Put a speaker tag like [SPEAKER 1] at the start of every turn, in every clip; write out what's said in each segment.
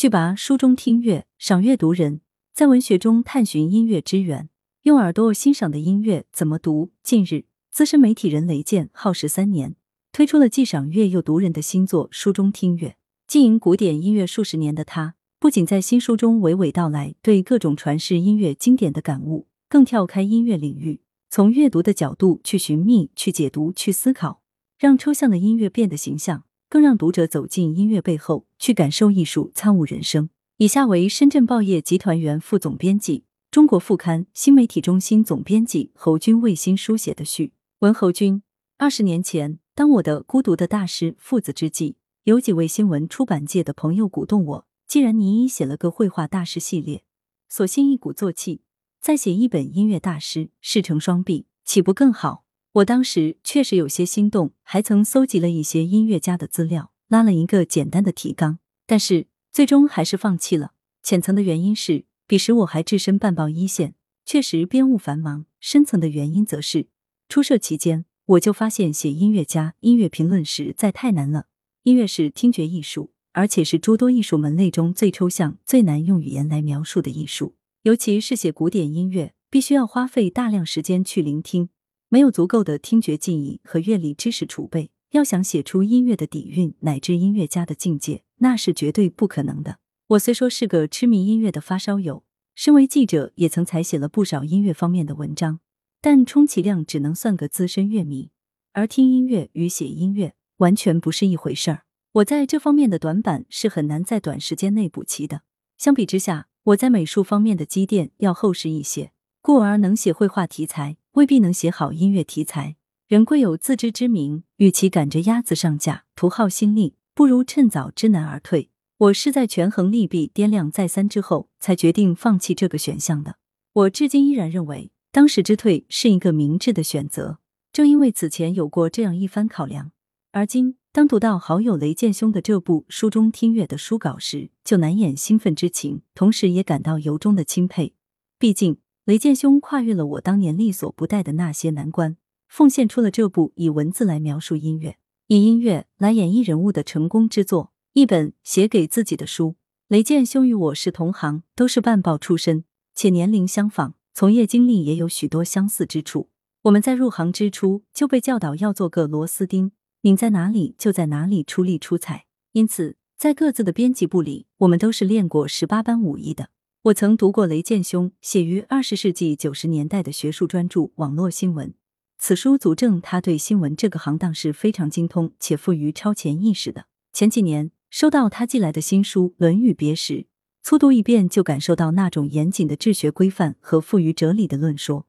[SPEAKER 1] 续拔书中听乐，赏阅读人，在文学中探寻音乐之源，用耳朵欣赏的音乐怎么读？近日，资深媒体人雷健耗时三年，推出了既赏乐又读人的新作《书中听乐》。经营古典音乐数十年的他，不仅在新书中娓娓道来对各种传世音乐经典的感悟，更跳开音乐领域，从阅读的角度去寻觅、去解读、去思考，让抽象的音乐变得形象。更让读者走进音乐背后，去感受艺术，参悟人生。以下为深圳报业集团原副总编辑、中国副刊新媒体中心总编辑侯军为新书写的序。文侯军，二十年前，当我的孤独的大师父子之际，有几位新闻出版界的朋友鼓动我，既然你已写了个绘画大师系列，索性一鼓作气，再写一本音乐大师，事成双璧，岂不更好？我当时确实有些心动，还曾搜集了一些音乐家的资料，拉了一个简单的提纲，但是最终还是放弃了。浅层的原因是，彼时我还置身半报一线，确实编务繁忙；深层的原因则是，出社期间我就发现写音乐家、音乐评论实在太难了。音乐是听觉艺术，而且是诸多艺术门类中最抽象、最难用语言来描述的艺术，尤其是写古典音乐，必须要花费大量时间去聆听。没有足够的听觉记忆和乐理知识储备，要想写出音乐的底蕴乃至音乐家的境界，那是绝对不可能的。我虽说是个痴迷音乐的发烧友，身为记者也曾采写了不少音乐方面的文章，但充其量只能算个资深乐迷。而听音乐与写音乐完全不是一回事儿，我在这方面的短板是很难在短时间内补齐的。相比之下，我在美术方面的积淀要厚实一些，故而能写绘画题材。未必能写好音乐题材。人贵有自知之明，与其赶着鸭子上架，徒耗心力，不如趁早知难而退。我是在权衡利弊、掂量再三之后，才决定放弃这个选项的。我至今依然认为，当时之退是一个明智的选择。正因为此前有过这样一番考量，而今当读到好友雷建兄的这部书中听乐的书稿时，就难掩兴奋之情，同时也感到由衷的钦佩。毕竟。雷剑兄跨越了我当年力所不逮的那些难关，奉献出了这部以文字来描述音乐、以音乐来演绎人物的成功之作。一本写给自己的书。雷剑兄与我是同行，都是办报出身，且年龄相仿，从业经历也有许多相似之处。我们在入行之初就被教导要做个螺丝钉，拧在哪里就在哪里出力出彩。因此，在各自的编辑部里，我们都是练过十八般武艺的。我曾读过雷剑兄写于二十世纪九十年代的学术专著《网络新闻》，此书足证他对新闻这个行当是非常精通且富于超前意识的。前几年收到他寄来的新书《论语别识》，粗读一遍就感受到那种严谨的治学规范和富于哲理的论说，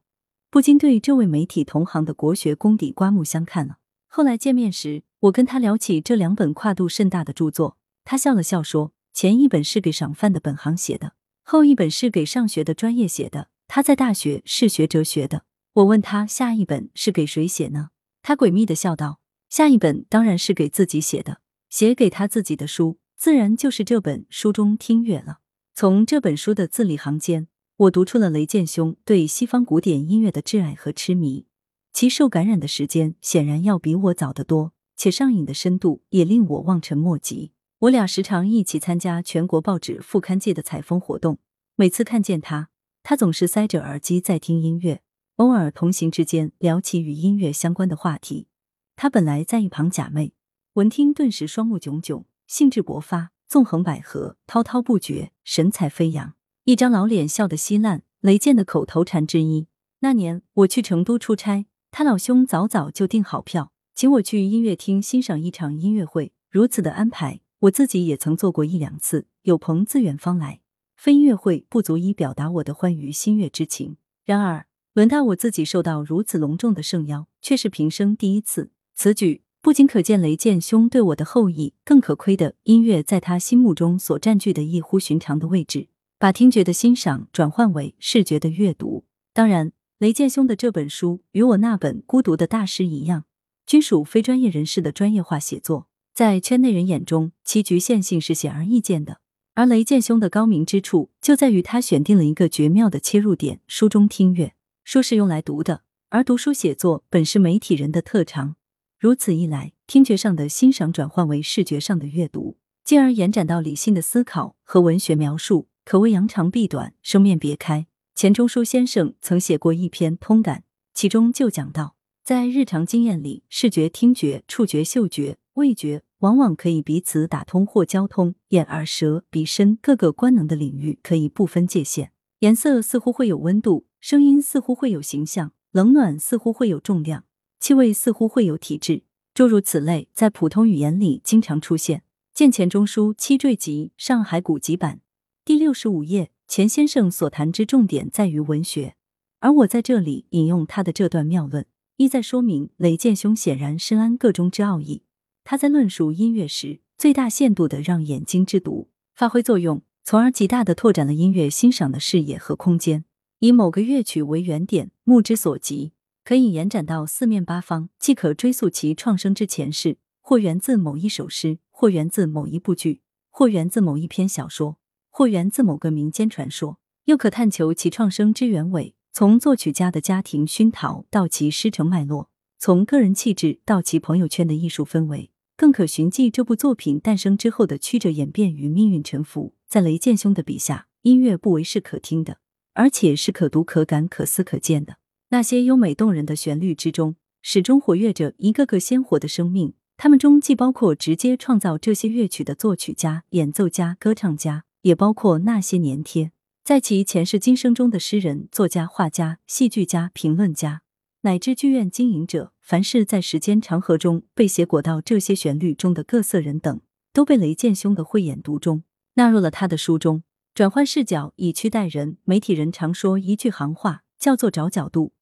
[SPEAKER 1] 不禁对这位媒体同行的国学功底刮目相看了。后来见面时，我跟他聊起这两本跨度甚大的著作，他笑了笑说：“前一本是给赏饭的本行写的。”后一本是给上学的专业写的，他在大学是学哲学的。我问他下一本是给谁写呢？他诡秘的笑道：“下一本当然是给自己写的，写给他自己的书，自然就是这本书中听乐了。”从这本书的字里行间，我读出了雷剑兄对西方古典音乐的挚爱和痴迷，其受感染的时间显然要比我早得多，且上瘾的深度也令我望尘莫及。我俩时常一起参加全国报纸副刊界的采风活动，每次看见他，他总是塞着耳机在听音乐，偶尔同行之间聊起与音乐相关的话题。他本来在一旁假寐，闻听顿时双目炯炯，兴致勃发，纵横捭阖，滔滔不绝，神采飞扬，一张老脸笑得稀烂。雷健的口头禅之一。那年我去成都出差，他老兄早早就订好票，请我去音乐厅欣赏一场音乐会。如此的安排。我自己也曾做过一两次，有朋自远方来，非音乐会不足以表达我的欢愉心悦之情。然而，轮到我自己受到如此隆重的盛邀，却是平生第一次。此举不仅可见雷剑兄对我的厚意，更可窥的音乐在他心目中所占据的异乎寻常的位置，把听觉的欣赏转换为视觉的阅读。当然，雷剑兄的这本书与我那本《孤独的大师》一样，均属非专业人士的专业化写作。在圈内人眼中，其局限性是显而易见的。而雷剑兄的高明之处，就在于他选定了一个绝妙的切入点：书中听乐。书是用来读的，而读书写作本是媒体人的特长。如此一来，听觉上的欣赏转换为视觉上的阅读，进而延展到理性的思考和文学描述，可谓扬长避短，生面别开。钱钟书先生曾写过一篇通感，其中就讲到，在日常经验里，视觉、听觉、触觉、嗅觉、味觉往往可以彼此打通或交通，眼、耳、舌、鼻、身各个官能的领域可以不分界限。颜色似乎会有温度，声音似乎会有形象，冷暖似乎会有重量，气味似乎会有体质，诸如此类，在普通语言里经常出现。见钱钟书七缀集《上海古籍版》第六十五页。钱先生所谈之重点在于文学，而我在这里引用他的这段妙论，意在说明雷剑兄显然深谙个中之奥义。他在论述音乐时，最大限度的让眼睛之读发挥作用，从而极大的拓展了音乐欣赏的视野和空间。以某个乐曲为原点，目之所及，可以延展到四面八方，既可追溯其创生之前世，或源自某一首诗，或源自某一部剧，或源自某一篇小说。或源自某个民间传说，又可探求其创生之原委，从作曲家的家庭熏陶到其师承脉络，从个人气质到其朋友圈的艺术氛围，更可寻迹这部作品诞生之后的曲折演变与命运沉浮。在雷剑兄的笔下，音乐不为是可听的，而且是可读、可感、可思、可见的。那些优美动人的旋律之中，始终活跃着一个个鲜活的生命，他们中既包括直接创造这些乐曲的作曲家、演奏家、歌唱家。也包括那些粘贴在其前世今生中的诗人、作家、画家、戏剧家、评论家，乃至剧院经营者，凡是在时间长河中被写裹到这些旋律中的各色人等，都被雷剑兄的慧眼独钟纳入了他的书中。转换视角，以区待人。媒体人常说一句行话，叫做找角度。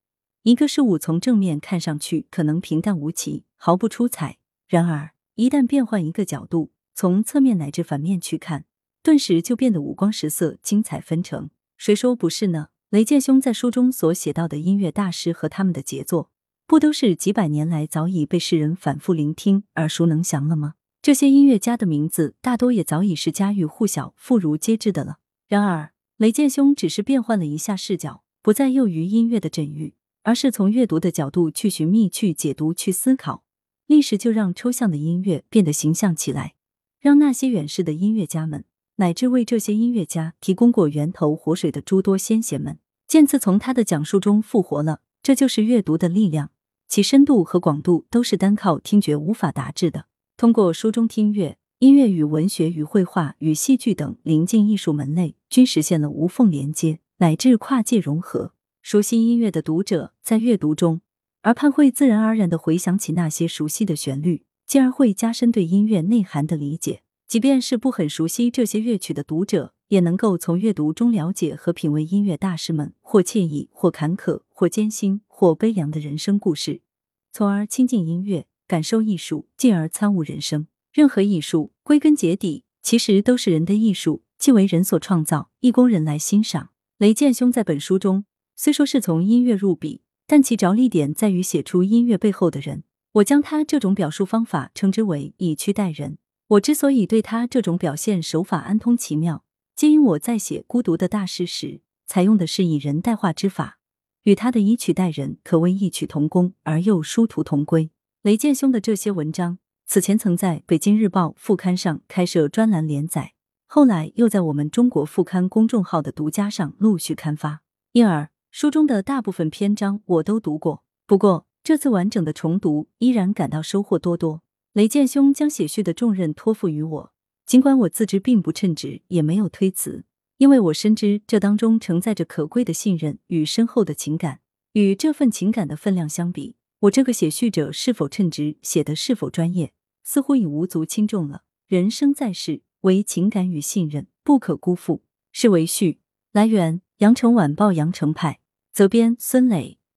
[SPEAKER 1] 一个事物从正面看上去可能平淡无奇，毫不出彩，然而一旦变换一个角度，从侧面乃至反面去看。顿时就变得五光十色、精彩纷呈。谁说不是呢？雷剑兄在书中所写到的音乐大师和他们的杰作，不都是几百年来早已被世人反复聆听、耳熟能详了吗？这些音乐家的名字，大多也早已是家喻户晓、妇孺皆知的了。然而，雷剑兄只是变换了一下视角，不再囿于音乐的枕域，而是从阅读的角度去寻觅、去解读、去思考。历史就让抽象的音乐变得形象起来，让那些远世的音乐家们。乃至为这些音乐家提供过源头活水的诸多先贤们，渐次从他的讲述中复活了。这就是阅读的力量，其深度和广度都是单靠听觉无法达至的。通过书中听乐，音乐与文学、与绘画、与戏剧等临近艺术门类均实现了无缝连接，乃至跨界融合。熟悉音乐的读者在阅读中，耳畔会自然而然的回想起那些熟悉的旋律，进而会加深对音乐内涵的理解。即便是不很熟悉这些乐曲的读者，也能够从阅读中了解和品味音乐大师们或惬意、或坎坷、或艰辛、或悲凉的人生故事，从而亲近音乐，感受艺术，进而参悟人生。任何艺术，归根结底，其实都是人的艺术，即为人所创造，亦供人来欣赏。雷剑兄在本书中虽说是从音乐入笔，但其着力点在于写出音乐背后的人。我将他这种表述方法称之为以曲代人。我之所以对他这种表现手法安通奇妙，皆因我在写《孤独的大师》时，采用的是以人代化之法，与他的以曲代人可谓异曲同工，而又殊途同归。雷剑兄的这些文章，此前曾在《北京日报》副刊上开设专栏连载，后来又在我们中国副刊公众号的独家上陆续刊发，因而书中的大部分篇章我都读过。不过这次完整的重读，依然感到收获多多。雷建兄将写序的重任托付于我，尽管我自知并不称职，也没有推辞，因为我深知这当中承载着可贵的信任与深厚的情感。与这份情感的分量相比，我这个写序者是否称职，写的是否专业，似乎已无足轻重了。人生在世，唯情感与信任不可辜负。是为序。来源：羊城晚报羊城派，责编：孙磊。